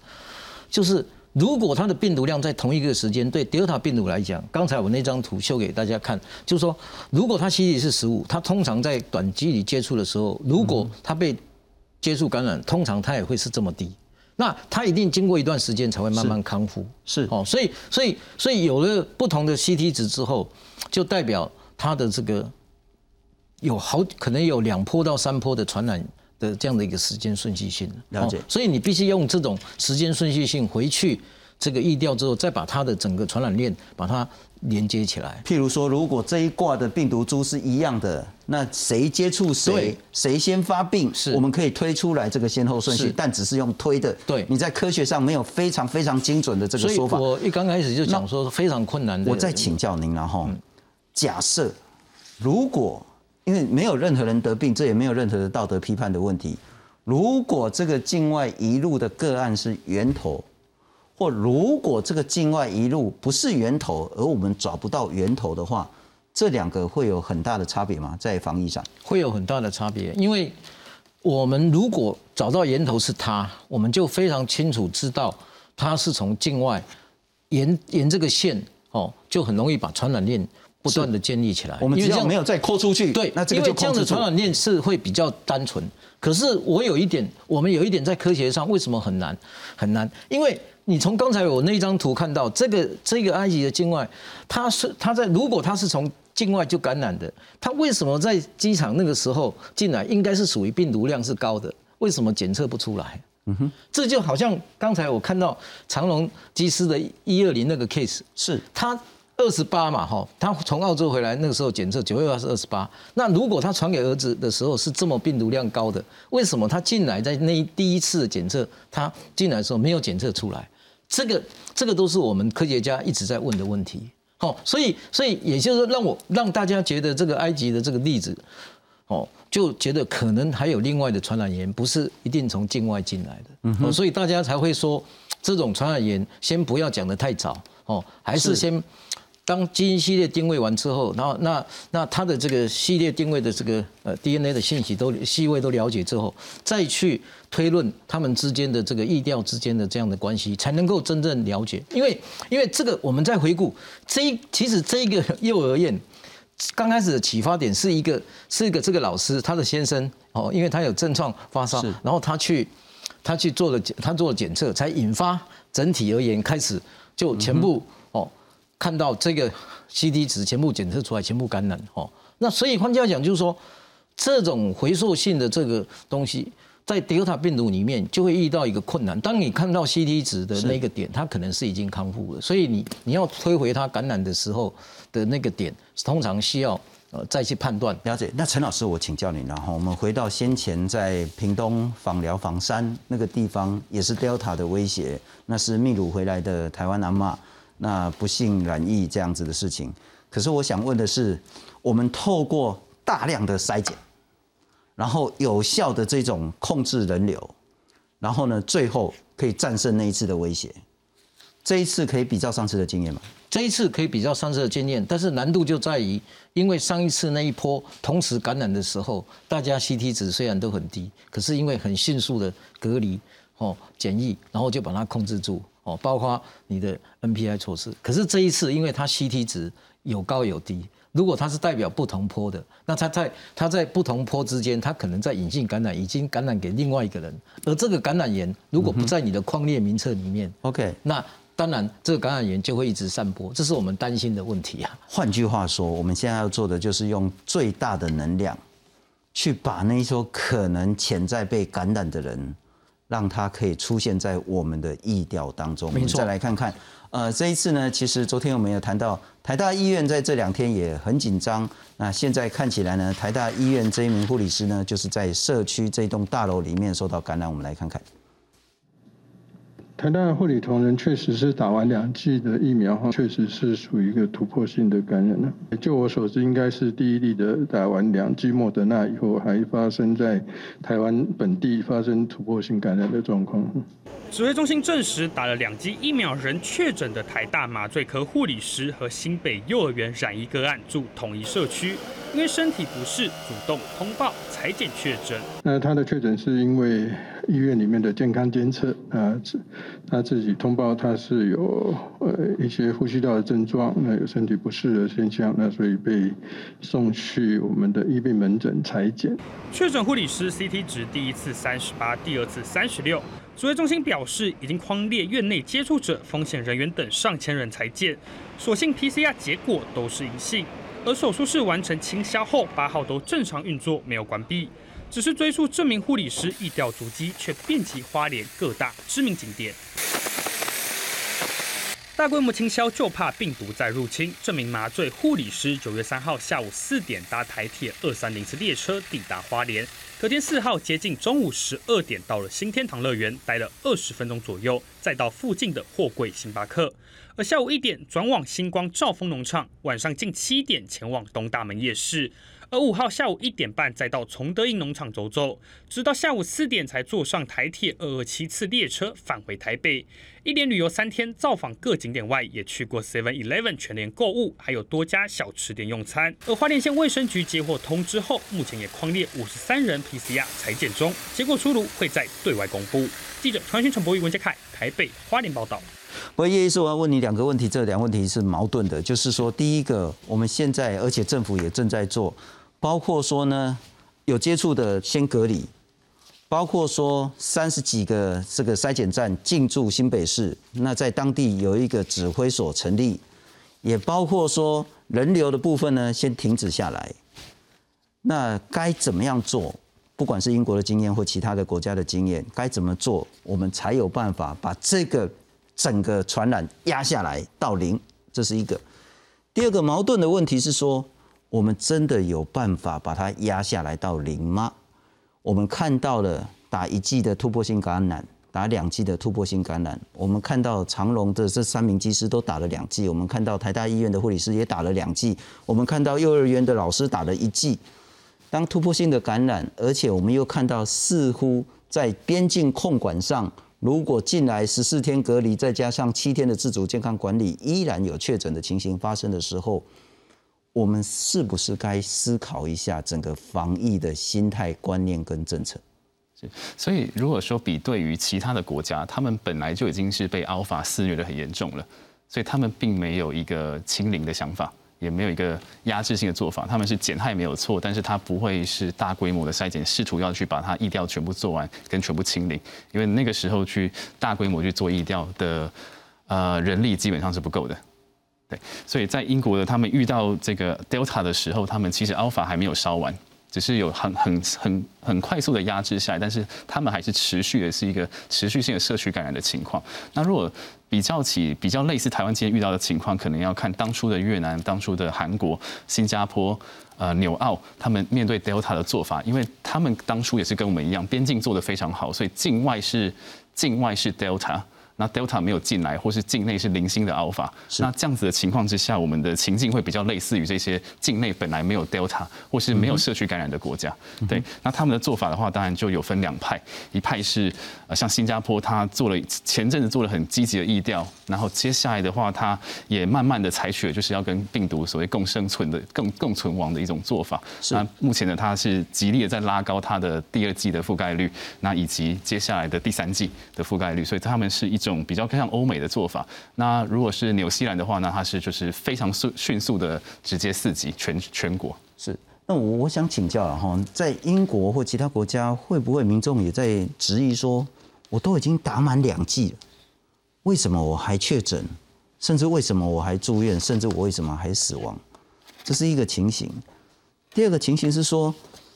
就是如果它的病毒量在同一个时间，对德尔塔病毒来讲，刚才我那张图秀给大家看，就是说如果它 C T 是十五，它通常在短距离接触的时候，如果它被接触感染，通常它也会是这么低。那它一定经过一段时间才会慢慢康复，是哦，所以所以所以有了不同的 CT 值之后，就代表它的这个有好可能有两波到三波的传染的这样的一个时间顺序性。了解，所以你必须用这种时间顺序性回去这个疫调之后，再把它的整个传染链把它连接起来。譬如说，如果这一挂的病毒株是一样的，那谁接触谁，谁先发病，是我们可以推出来这个先后顺序，但只是用推的。对，你在科学上没有非常非常精准的这个说法。我一刚开始就讲说非常困难的。我再请教您了哈，假设如果因为没有任何人得病，这也没有任何的道德批判的问题。如果这个境外一路的个案是源头。或如果这个境外一路不是源头，而我们找不到源头的话，这两个会有很大的差别吗？在防疫上会有很大的差别，因为我们如果找到源头是它，我们就非常清楚知道它是从境外沿沿这个线哦，就很容易把传染链不断的建立起来。我们只要没有再扩出去，对，那这个就这样的传染链是会比较单纯。可是我有一点，我们有一点在科学上为什么很难很难？因为你从刚才我那张图看到，这个这个埃及的境外，它是它在如果它是从境外就感染的，它为什么在机场那个时候进来，应该是属于病毒量是高的，为什么检测不出来？嗯哼，这就好像刚才我看到长隆机师的一二零那个 case，是他。二十八嘛，哈，他从澳洲回来那个时候检测九月二是二十八。那如果他传给儿子的时候是这么病毒量高的，为什么他进来在那第一次检测他进来的时候没有检测出来？这个这个都是我们科学家一直在问的问题。好，所以所以也就是说，让我让大家觉得这个埃及的这个例子，哦，就觉得可能还有另外的传染源，不是一定从境外进来的。嗯所以大家才会说这种传染源先不要讲得太早哦，还是先。当基因系列定位完之后，然后那那它的这个系列定位的这个呃 DNA 的信息都细位都了解之后，再去推论他们之间的这个意调之间的这样的关系，才能够真正了解。因为因为这个我们在回顾这其实这一个幼儿园刚开始的启发点是一个是一个这个老师他的先生哦，因为他有症状发烧，然后他去他去做了他做了检测，才引发整体而言开始就全部。看到这个 C T 值全部检测出来，全部感染哦。那所以换句话讲，就是说这种回溯性的这个东西，在 Delta 病毒里面就会遇到一个困难。当你看到 C T 值的那个点，它可能是已经康复了，所以你你要推回它感染的时候的那个点，通常需要呃再去判断。了解。那陈老师，我请教你了哈。我们回到先前在屏东访寮访山那个地方，也是 Delta 的威胁，那是秘鲁回来的台湾阿妈。那不幸染疫这样子的事情，可是我想问的是，我们透过大量的筛检，然后有效的这种控制人流，然后呢，最后可以战胜那一次的威胁。这一次可以比较上次的经验吗？这一次可以比较上次的经验，但是难度就在于，因为上一次那一波同时感染的时候，大家 CT 值虽然都很低，可是因为很迅速的隔离哦检疫，然后就把它控制住。哦，包括你的 NPI 措施，可是这一次，因为它 CT 值有高有低，如果它是代表不同坡的，那它在它在不同坡之间，它可能在隐性感染已经感染给另外一个人，而这个感染源如果不在你的框列名册里面，OK，那当然这个感染源就会一直散播，这是我们担心的问题啊。换句话说，我们现在要做的就是用最大的能量，去把那些可能潜在被感染的人。让它可以出现在我们的意调当中。我们再来看看，呃，这一次呢，其实昨天我们有谈到台大医院在这两天也很紧张。那现在看起来呢，台大医院这一名护理师呢，就是在社区这栋大楼里面受到感染。我们来看看。台大护理同仁确实是打完两剂的疫苗后，确实是属于一个突破性的感染了。就我所知，应该是第一例的打完两剂莫德纳以后，还发生在台湾本地发生突破性感染的状况。指挥中心证实，打了两剂疫苗仍确诊的台大麻醉科护理师和新北幼儿园染疫个案住同一社区，因为身体不适主动通报裁检确诊。那他的确诊是因为。医院里面的健康监测啊，他自己通报他是有呃一些呼吸道的症状，那有身体不适的现象，那所以被送去我们的医病门诊裁剪。确诊护理师 CT 值第一次三十八，第二次三十六。指挥中心表示，已经框列院内接触者、风险人员等上千人裁剪，所幸 PCR 结果都是阴性，而手术室完成清消后，八号都正常运作，没有关闭。只是追溯这名护理师易调足迹，却遍及花莲各大知名景点。大规模清消就怕病毒再入侵。这名麻醉护理师九月三号下午四点搭台铁二三零次列车抵达花莲，隔天四号接近中午十二点到了新天堂乐园，待了二十分钟左右，再到附近的货柜星巴克。而下午一点转往星光兆丰农场，晚上近七点前往东大门夜市。而五号下午一点半再到崇德印农场走走，直到下午四点才坐上台铁二二七次列车返回台北。一连旅游三天，造访各景点外，也去过 Seven Eleven 全联购物，还有多家小吃店用餐。而花莲县卫生局接获通知后，目前也框列五十三人 PCR 裁剪中，结果出炉会在对外公布。记者传讯陈博宇、文杰凯，台北花莲报道。不过叶医师，我要问你两个问题，这两个问题是矛盾的，就是说，第一个，我们现在而且政府也正在做。包括说呢，有接触的先隔离，包括说三十几个这个筛检站进驻新北市，那在当地有一个指挥所成立，也包括说人流的部分呢先停止下来。那该怎么样做？不管是英国的经验或其他的国家的经验，该怎么做，我们才有办法把这个整个传染压下来到零？这是一个。第二个矛盾的问题是说。我们真的有办法把它压下来到零吗？我们看到了打一剂的突破性感染，打两剂的突破性感染。我们看到长隆的这三名技师都打了两剂，我们看到台大医院的护理师也打了两剂，我们看到幼儿园的老师打了一剂。当突破性的感染，而且我们又看到似乎在边境控管上，如果进来十四天隔离，再加上七天的自主健康管理，依然有确诊的情形发生的时候。我们是不是该思考一下整个防疫的心态、观念跟政策？是，所以如果说比对于其他的国家，他们本来就已经是被 Alpha 肆虐的很严重了，所以他们并没有一个清零的想法，也没有一个压制性的做法。他们是减害没有错，但是他不会是大规模的筛检，试图要去把它疫调全部做完跟全部清零，因为那个时候去大规模去做疫调的呃人力基本上是不够的。对，所以在英国的他们遇到这个 Delta 的时候，他们其实 Alpha 还没有烧完，只是有很很很很快速的压制下来，但是他们还是持续的是一个持续性的社区感染的情况。那如果比较起比较类似台湾今天遇到的情况，可能要看当初的越南、当初的韩国、新加坡、呃纽澳，他们面对 Delta 的做法，因为他们当初也是跟我们一样，边境做得非常好，所以境外是境外是 Delta。那 Delta 没有进来，或是境内是零星的 Alpha，那这样子的情况之下，我们的情境会比较类似于这些境内本来没有 Delta 或是没有社区感染的国家。对，那他们的做法的话，当然就有分两派，一派是呃像新加坡，他做了前阵子做了很积极的意调，然后接下来的话，他也慢慢的采取了就是要跟病毒所谓共生存的 共共存亡的一种做法。那目前呢，他是极力的在拉高他的第二季的覆盖率，那以及接下来的第三季的覆盖率，所以他们是一种。种比较像欧美的做法，那如果是纽西兰的话，那它是就是非常速迅速的直接四级全全国。是，那我我想请教了哈，在英国或其他国家，会不会民众也在质疑说，我都已经打满两剂了，为什么我还确诊？甚至为什么我还住院？甚至我为什么还死亡？这是一个情形。第二个情形是说，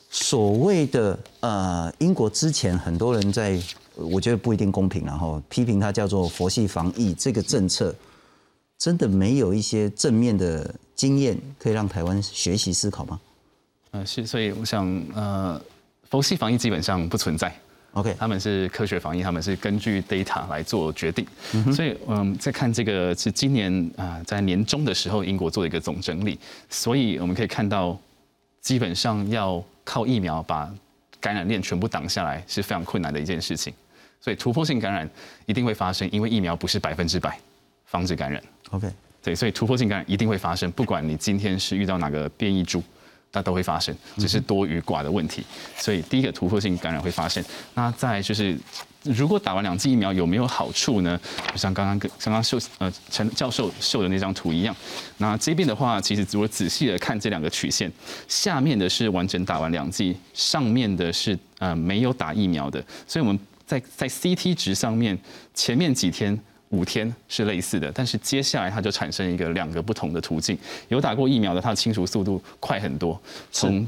所谓的呃，英国之前很多人在。我觉得不一定公平，然后批评它叫做“佛系防疫”这个政策，真的没有一些正面的经验可以让台湾学习思考吗？呃，是，所以我想，呃，佛系防疫基本上不存在。OK，他们是科学防疫，他们是根据 data 来做决定。所以，嗯，在看这个是今年啊，在年中的时候，英国做了一个总整理，所以我们可以看到，基本上要靠疫苗把感染链全部挡下来是非常困难的一件事情。所以突破性感染一定会发生，因为疫苗不是百分之百防止感染。OK，对，所以突破性感染一定会发生，不管你今天是遇到哪个变异株。它都会发生，只是多与寡的问题。所以第一个突破性感染会发生。那再就是，如果打完两剂疫苗有没有好处呢？就像刚刚跟刚刚秀呃陈教授秀的那张图一样。那这边的话，其实如果仔细的看这两个曲线，下面的是完整打完两剂，上面的是呃没有打疫苗的。所以我们在在 CT 值上面，前面几天。五天是类似的，但是接下来它就产生一个两个不同的途径。有打过疫苗的，它的清除速度快很多，从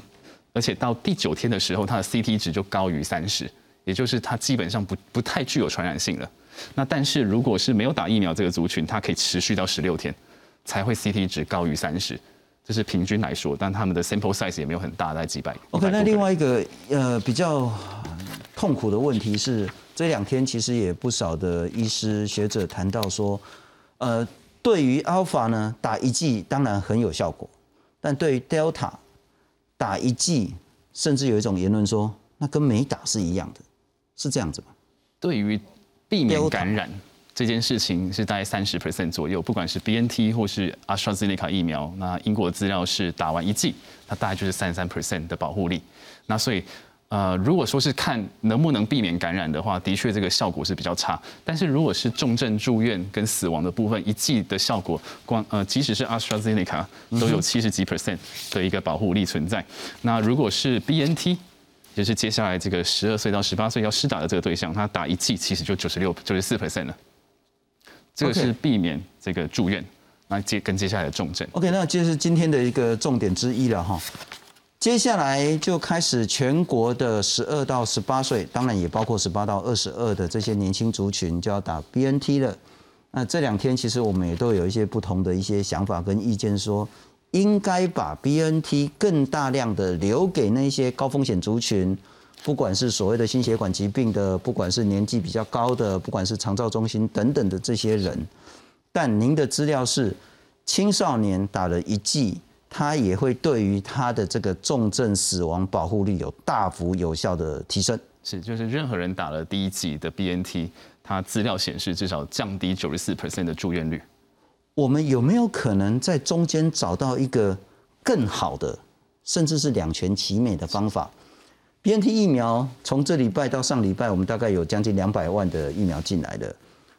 而且到第九天的时候，它的 CT 值就高于三十，也就是它基本上不不太具有传染性了。那但是如果是没有打疫苗这个族群，它可以持续到十六天才会 CT 值高于三十，这是平均来说，但他们的 sample size 也没有很大，在几百。OK，那另外一个呃比较痛苦的问题是。这两天其实也不少的医师学者谈到说，呃，对于 Alpha 呢打一剂当然很有效果，但对于 Delta 打一剂，甚至有一种言论说，那跟没打是一样的，是这样子吗？对于避免感染这件事情是大概三十 percent 左右，不管是 BNT 或是 AstraZeneca 疫苗，那英国资料是打完一剂，那大概就是三十三 percent 的保护力，那所以。呃，如果说是看能不能避免感染的话，的确这个效果是比较差。但是如果是重症住院跟死亡的部分，一剂的效果，光呃，即使是 AstraZeneca 都有七十几 percent 的一个保护力存在。那如果是 BNT，就是接下来这个十二岁到十八岁要施打的这个对象，他打一剂其实就九十六、九十四 percent 了。这个是避免这个住院，那接跟接下来的重症。OK，那这是今天的一个重点之一了哈。接下来就开始全国的十二到十八岁，当然也包括十八到二十二的这些年轻族群就要打 BNT 了。那这两天其实我们也都有一些不同的一些想法跟意见，说应该把 BNT 更大量的留给那些高风险族群，不管是所谓的心血管疾病的，不管是年纪比较高的，不管是长照中心等等的这些人。但您的资料是青少年打了一剂。它也会对于它的这个重症死亡保护率有大幅有效的提升。是，就是任何人打了第一剂的 BNT，它资料显示至少降低九十四 percent 的住院率。我们有没有可能在中间找到一个更好的，甚至是两全其美的方法？BNT 疫苗从这礼拜到上礼拜，我们大概有将近两百万的疫苗进来的，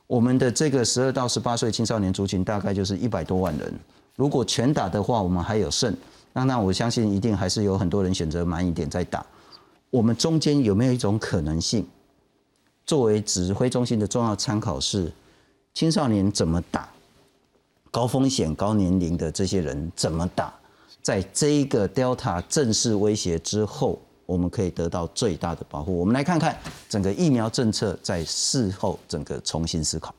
我们的这个十二到十八岁青少年族群大概就是一百多万人。如果全打的话，我们还有剩。那那我相信一定还是有很多人选择慢一点再打。我们中间有没有一种可能性，作为指挥中心的重要参考是青少年怎么打，高风险高年龄的这些人怎么打，在这一个 Delta 正式威胁之后，我们可以得到最大的保护。我们来看看整个疫苗政策在事后整个重新思考。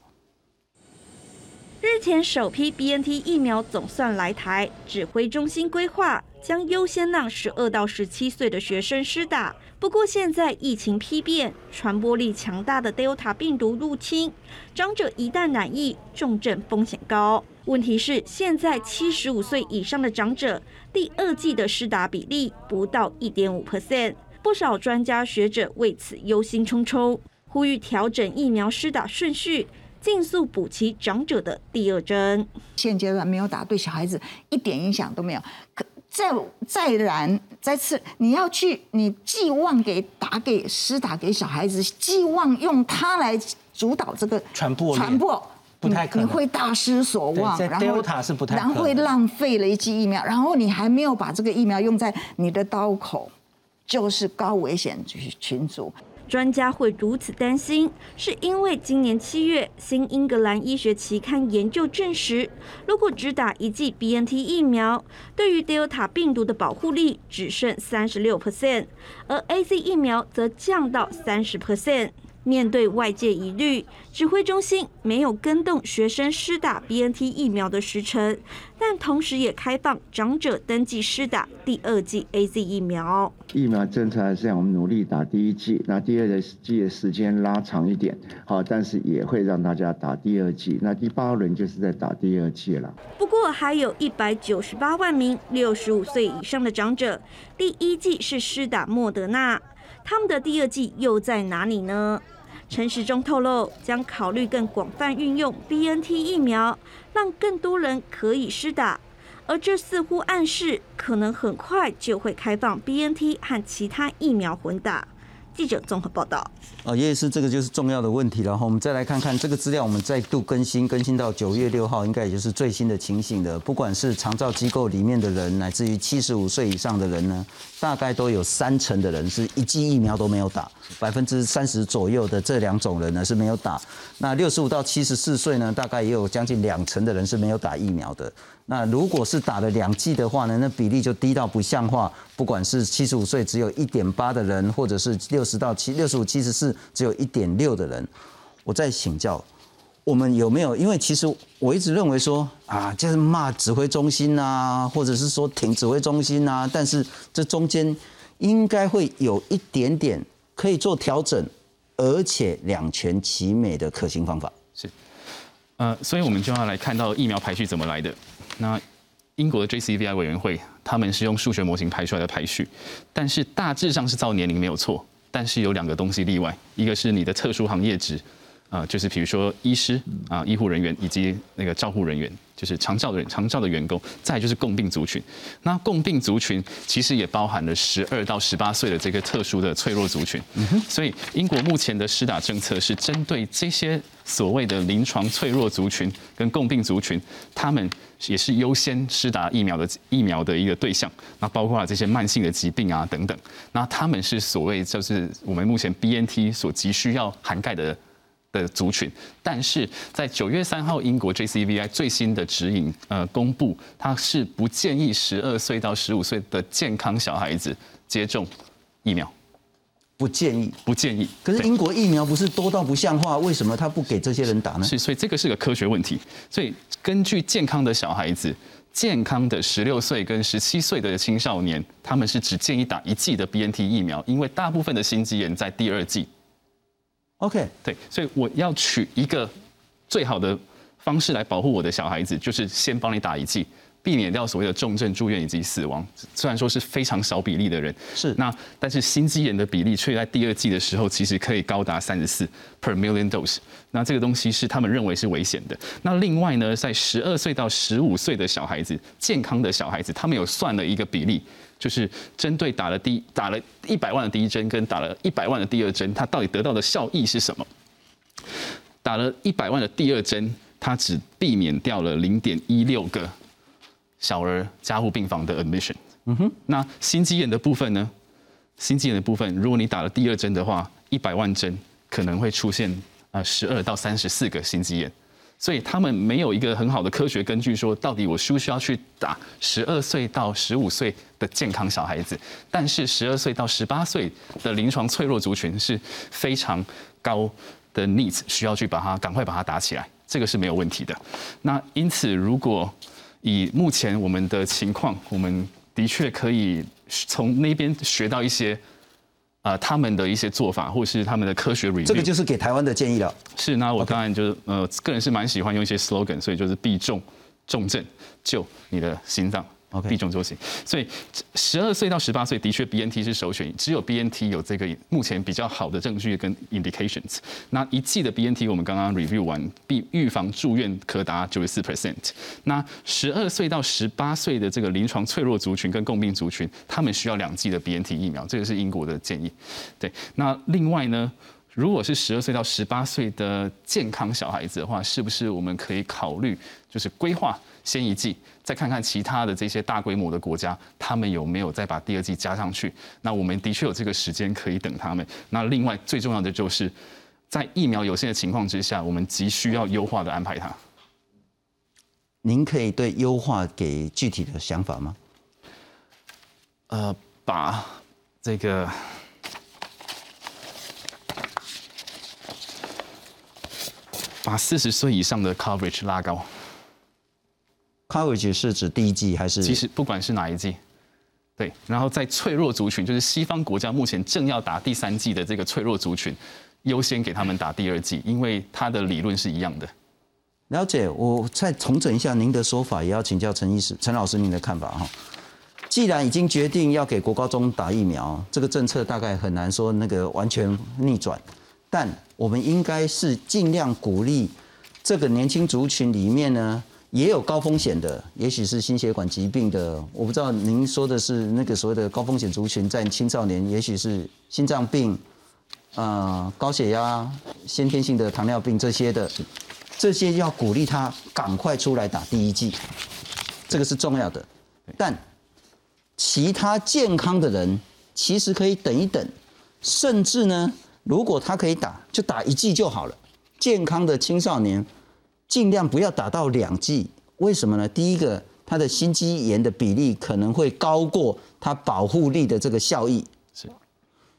日前首批 BNT 疫苗总算来台，指挥中心规划将优先让十二到十七岁的学生施打。不过现在疫情批变，传播力强大的 Delta 病毒入侵，长者一旦染疫，重症风险高。问题是现在七十五岁以上的长者，第二季的施打比例不到一点五 percent，不少专家学者为此忧心忡忡，呼吁调整疫苗施打顺序。尽速补齐长者的第二针。现阶段没有打，对小孩子一点影响都没有。可再再然再次，你要去，你寄望给打给施打给小孩子，寄望用它来主导这个传播传播，不太可能，你会大失所望。然后是不太，然后会浪费了一剂疫苗，然后你还没有把这个疫苗用在你的刀口，就是高危险群群组。专家会如此担心，是因为今年七月，《新英格兰医学期刊》研究证实，如果只打一剂 BNT 疫苗，对于 Delta 病毒的保护力只剩三十六 percent，而 AZ 疫苗则降到三十 percent。面对外界疑虑，指挥中心没有跟动学生施打 BNT 疫苗的时程，但同时也开放长者登记施打第二剂 AZ 疫苗。疫苗政策还是让我们努力打第一剂，那第二剂的时间拉长一点，好，但是也会让大家打第二剂。那第八轮就是在打第二剂了。不过，还有一百九十八万名六十五岁以上的长者，第一剂是施打莫德纳。他们的第二季又在哪里呢？陈时中透露，将考虑更广泛运用 BNT 疫苗，让更多人可以施打。而这似乎暗示，可能很快就会开放 BNT 和其他疫苗混打。记者综合报道。哦，也是这个就是重要的问题了。然后我们再来看看这个资料，我们再度更新，更新到九月六号，应该也就是最新的情形的。不管是长照机构里面的人，乃至于七十五岁以上的人呢，大概都有三成的人是一剂疫苗都没有打，百分之三十左右的这两种人呢是没有打。那六十五到七十四岁呢，大概也有将近两成的人是没有打疫苗的。那如果是打了两剂的话呢，那比例就低到不像话。不管是七十五岁只有一点八的人，或者是六十到七六十五七十四只有一点六的人，我在请教，我们有没有？因为其实我一直认为说啊，就是骂指挥中心啊，或者是说挺指挥中心啊，但是这中间应该会有一点点可以做调整，而且两全其美的可行方法。是，呃，所以我们就要来看到疫苗排序怎么来的。那英国的 JCVI 委员会，他们是用数学模型排出来的排序，但是大致上是照年龄没有错，但是有两个东西例外，一个是你的特殊行业值，啊，就是比如说医师啊、医护人员以及那个照护人员。就是长照的人，长照的员工，再就是共病族群。那共病族群其实也包含了十二到十八岁的这个特殊的脆弱族群。所以英国目前的施打政策是针对这些所谓的临床脆弱族群跟共病族群，他们也是优先施打疫苗的疫苗的一个对象。那包括了这些慢性的疾病啊等等。那他们是所谓就是我们目前 BNT 所急需要涵盖的。的族群，但是在九月三号，英国 JCVI 最新的指引呃公布，它是不建议十二岁到十五岁的健康小孩子接种疫苗，不建议，不建议。可是英国疫苗不是多到不像话，为什么他不给这些人打呢？是，所以这个是个科学问题。所以根据健康的小孩子，健康的十六岁跟十七岁的青少年，他们是只建议打一剂的 BNT 疫苗，因为大部分的心肌炎在第二剂。OK，对，所以我要取一个最好的方式来保护我的小孩子，就是先帮你打一剂，避免掉所谓的重症住院以及死亡。虽然说是非常少比例的人，是那，但是心肌炎的比例却在第二季的时候，其实可以高达三十四 per million dose。那这个东西是他们认为是危险的。那另外呢，在十二岁到十五岁的小孩子，健康的小孩子，他们有算了一个比例。就是针对打了第打了一百万的第一针跟打了一百万的第二针，它到底得到的效益是什么？打了一百万的第二针，它只避免掉了零点一六个小儿加护病房的 admission。嗯哼，那心肌炎的部分呢？心肌炎的部分，如果你打了第二针的话，一百万针可能会出现啊十二到三十四个心肌炎。所以他们没有一个很好的科学根据，说到底我需不需要去打十二岁到十五岁的健康小孩子？但是十二岁到十八岁的临床脆弱族群是非常高的 needs，需要去把它赶快把它打起来，这个是没有问题的。那因此，如果以目前我们的情况，我们的确可以从那边学到一些。啊，他们的一些做法，或是他们的科学 review，这个就是给台湾的建议了。是，那我当然就是呃，个人是蛮喜欢用一些 slogan，所以就是避重重症，救你的心脏。避重就轻，所以十二岁到十八岁的确 BNT 是首选，只有 BNT 有这个目前比较好的证据跟 indications。那一剂的 BNT 我们刚刚 review 完，必预防住院可达九十四 percent。那十二岁到十八岁的这个临床脆弱族群跟共病族群，他们需要两剂的 BNT 疫苗，这个是英国的建议。对，那另外呢，如果是十二岁到十八岁的健康小孩子的话，是不是我们可以考虑就是规划？先一剂，再看看其他的这些大规模的国家，他们有没有再把第二剂加上去？那我们的确有这个时间可以等他们。那另外最重要的就是，在疫苗有限的情况之下，我们急需要优化的安排它。您可以对优化给具体的想法吗？呃，把这个把四十岁以上的 coverage 拉高。Coverage 是指第一季还是？其实不管是哪一季，对。然后在脆弱族群，就是西方国家目前正要打第三季的这个脆弱族群，优先给他们打第二季，因为它的理论是一样的。了解，我再重整一下您的说法，也要请教陈医师、陈老师您的看法哈。既然已经决定要给国高中打疫苗，这个政策大概很难说那个完全逆转，但我们应该是尽量鼓励这个年轻族群里面呢，也有高风险的，也许是心血管疾病的，我不知道您说的是那个所谓的高风险族群在青少年，也许是心脏病、呃高血压、先天性的糖尿病这些的。这些要鼓励他赶快出来打第一剂，这个是重要的。但其他健康的人其实可以等一等，甚至呢，如果他可以打，就打一剂就好了。健康的青少年尽量不要打到两剂，为什么呢？第一个，他的心肌炎的比例可能会高过他保护力的这个效益。是，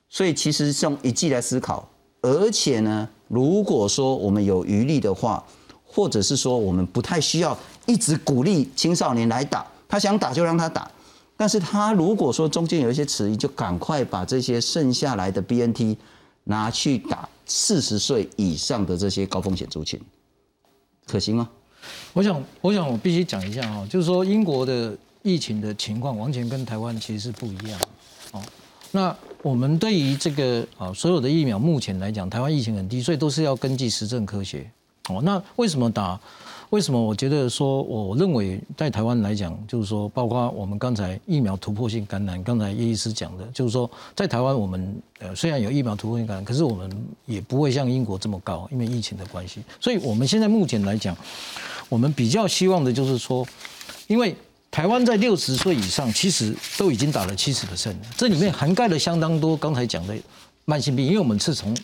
所以其实用一剂来思考，而且呢。如果说我们有余力的话，或者是说我们不太需要一直鼓励青少年来打，他想打就让他打。但是他如果说中间有一些迟疑，就赶快把这些剩下来的 BNT 拿去打四十岁以上的这些高风险族群，可行吗？我想，我想我必须讲一下哈，就是说英国的疫情的情况完全跟台湾其实是不一样。哦，那。我们对于这个啊，所有的疫苗目前来讲，台湾疫情很低，所以都是要根据实证科学。哦，那为什么打？为什么我觉得说，我认为在台湾来讲，就是说，包括我们刚才疫苗突破性感染，刚才叶医师讲的，就是说，在台湾我们呃虽然有疫苗突破性感染，可是我们也不会像英国这么高，因为疫情的关系。所以我们现在目前来讲，我们比较希望的就是说，因为。台湾在六十岁以上，其实都已经打了七十 percent 了，这里面涵盖了相当多刚才讲的慢性病，因为我们是从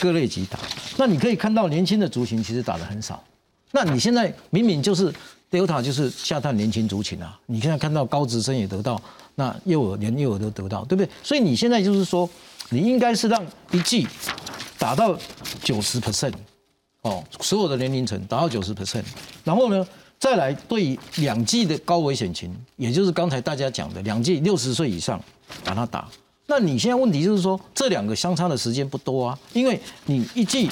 各类级打。那你可以看到年轻的族群其实打的很少。那你现在明明就是 Delta 就是下探年轻族群啊，你现在看到高职生也得到，那幼儿连幼儿都得到，对不对？所以你现在就是说，你应该是让一剂打到九十 percent 哦，所有的年龄层达到九十 percent，然后呢？再来，对两剂的高危险群，也就是刚才大家讲的两剂六十岁以上，把它打。那你现在问题就是说，这两个相差的时间不多啊，因为你一剂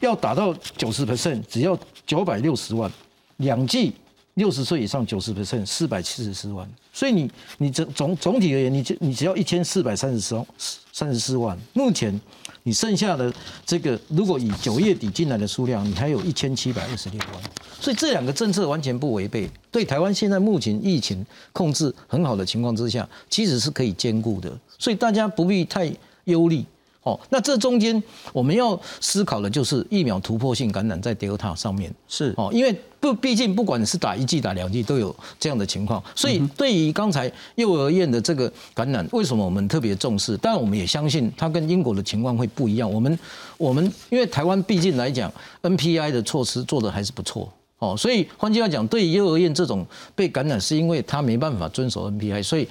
要打到九十 percent，只要九百六十万；两季六十岁以上九十 percent，四百七十四万。所以你你总总总体而言，你就你只要一千四百三十四三十四万。目前。你剩下的这个，如果以九月底进来的数量，你还有一千七百二十六万，所以这两个政策完全不违背，对台湾现在目前疫情控制很好的情况之下，其实是可以兼顾的，所以大家不必太忧虑。哦，那这中间我们要思考的就是疫苗突破性感染在 Delta 上面是哦，因为不毕竟不管你是打一剂打两剂都有这样的情况，所以对于刚才幼儿院的这个感染，为什么我们特别重视？但我们也相信它跟英国的情况会不一样。我们我们因为台湾毕竟来讲，NPI 的措施做的还是不错。哦，所以换句话讲，对于幼儿园这种被感染，是因为他没办法遵守 NPI，所以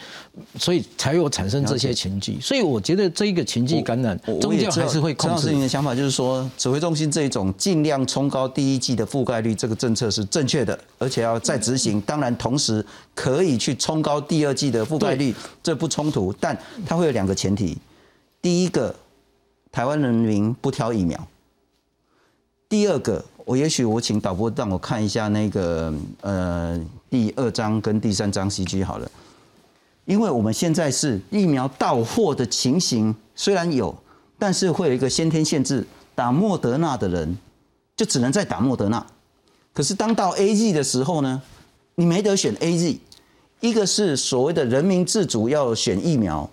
所以才有产生这些情绪。所以我觉得这一个情绪感染，宗教还是会控制。陈老的想法就是说，指挥中心这种尽量冲高第一季的覆盖率，这个政策是正确的，而且要再执行。当然，同时可以去冲高第二季的覆盖率，这不冲突。但它会有两个前提：第一个，台湾人民不挑疫苗；第二个。我也许我请导播让我看一下那个呃第二章跟第三章 CG 好了，因为我们现在是疫苗到货的情形虽然有，但是会有一个先天限制，打莫德纳的人就只能再打莫德纳，可是当到 AZ 的时候呢，你没得选 AZ，一个是所谓的人民自主要选疫苗，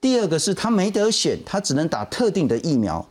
第二个是他没得选，他只能打特定的疫苗。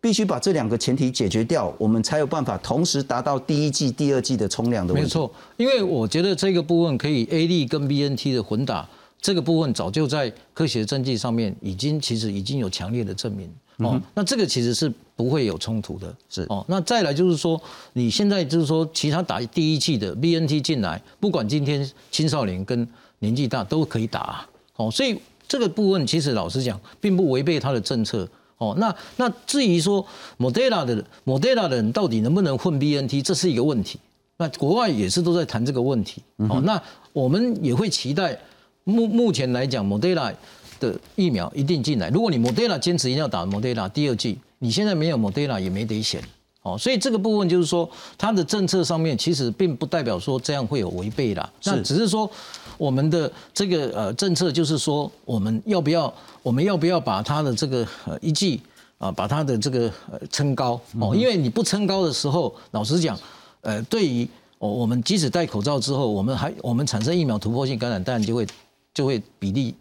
必须把这两个前提解决掉，我们才有办法同时达到第一季、第二季的冲量的问题。没错，因为我觉得这个部分可以 A D 跟 B N T 的混打，这个部分早就在科学证据上面已经其实已经有强烈的证明哦。那这个其实是不会有冲突的，是哦。那再来就是说，你现在就是说其他打第一季的 B N T 进来，不管今天青少年跟年纪大都可以打哦。所以这个部分其实老实讲，并不违背他的政策。哦，那那至于说 Moderna 的 Moderna 的人到底能不能混 BNT，这是一个问题。那国外也是都在谈这个问题。哦，那我们也会期待目目前来讲，Moderna 的疫苗一定进来。如果你 Moderna 坚持一定要打 Moderna 第二剂，你现在没有 Moderna 也没得选。哦，所以这个部分就是说，它的政策上面其实并不代表说这样会有违背啦。那只是说我们的这个呃政策就是说，我们要不要我们要不要把它的这个呃一剂啊，把它的这个呃撑高哦？因为你不撑高的时候，老实讲，呃，对于我我们即使戴口罩之后，我们还我们产生疫苗突破性感染，当然就会就会比例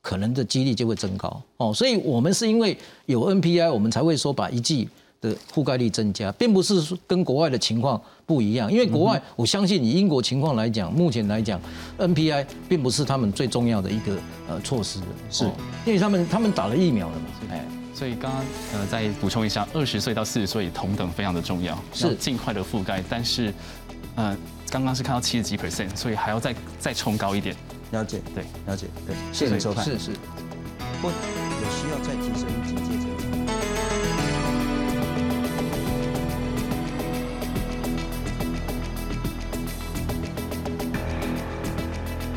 可能的几率就会增高哦。所以我们是因为有 NPI，我们才会说把一剂。的覆盖率增加，并不是说跟国外的情况不一样，因为国外我相信以英国情况来讲，目前来讲，NPI 并不是他们最重要的一个呃措施，是。因为他们他们打了疫苗了嘛，哎，所以刚刚呃再补充一下，二十岁到四十岁同等非常的重要，是。尽快的覆盖，但是呃刚刚是看到七十几 percent，所以还要再再冲高一点，了解，对，了解，对，谢谢收看，是是，不有需要再提升。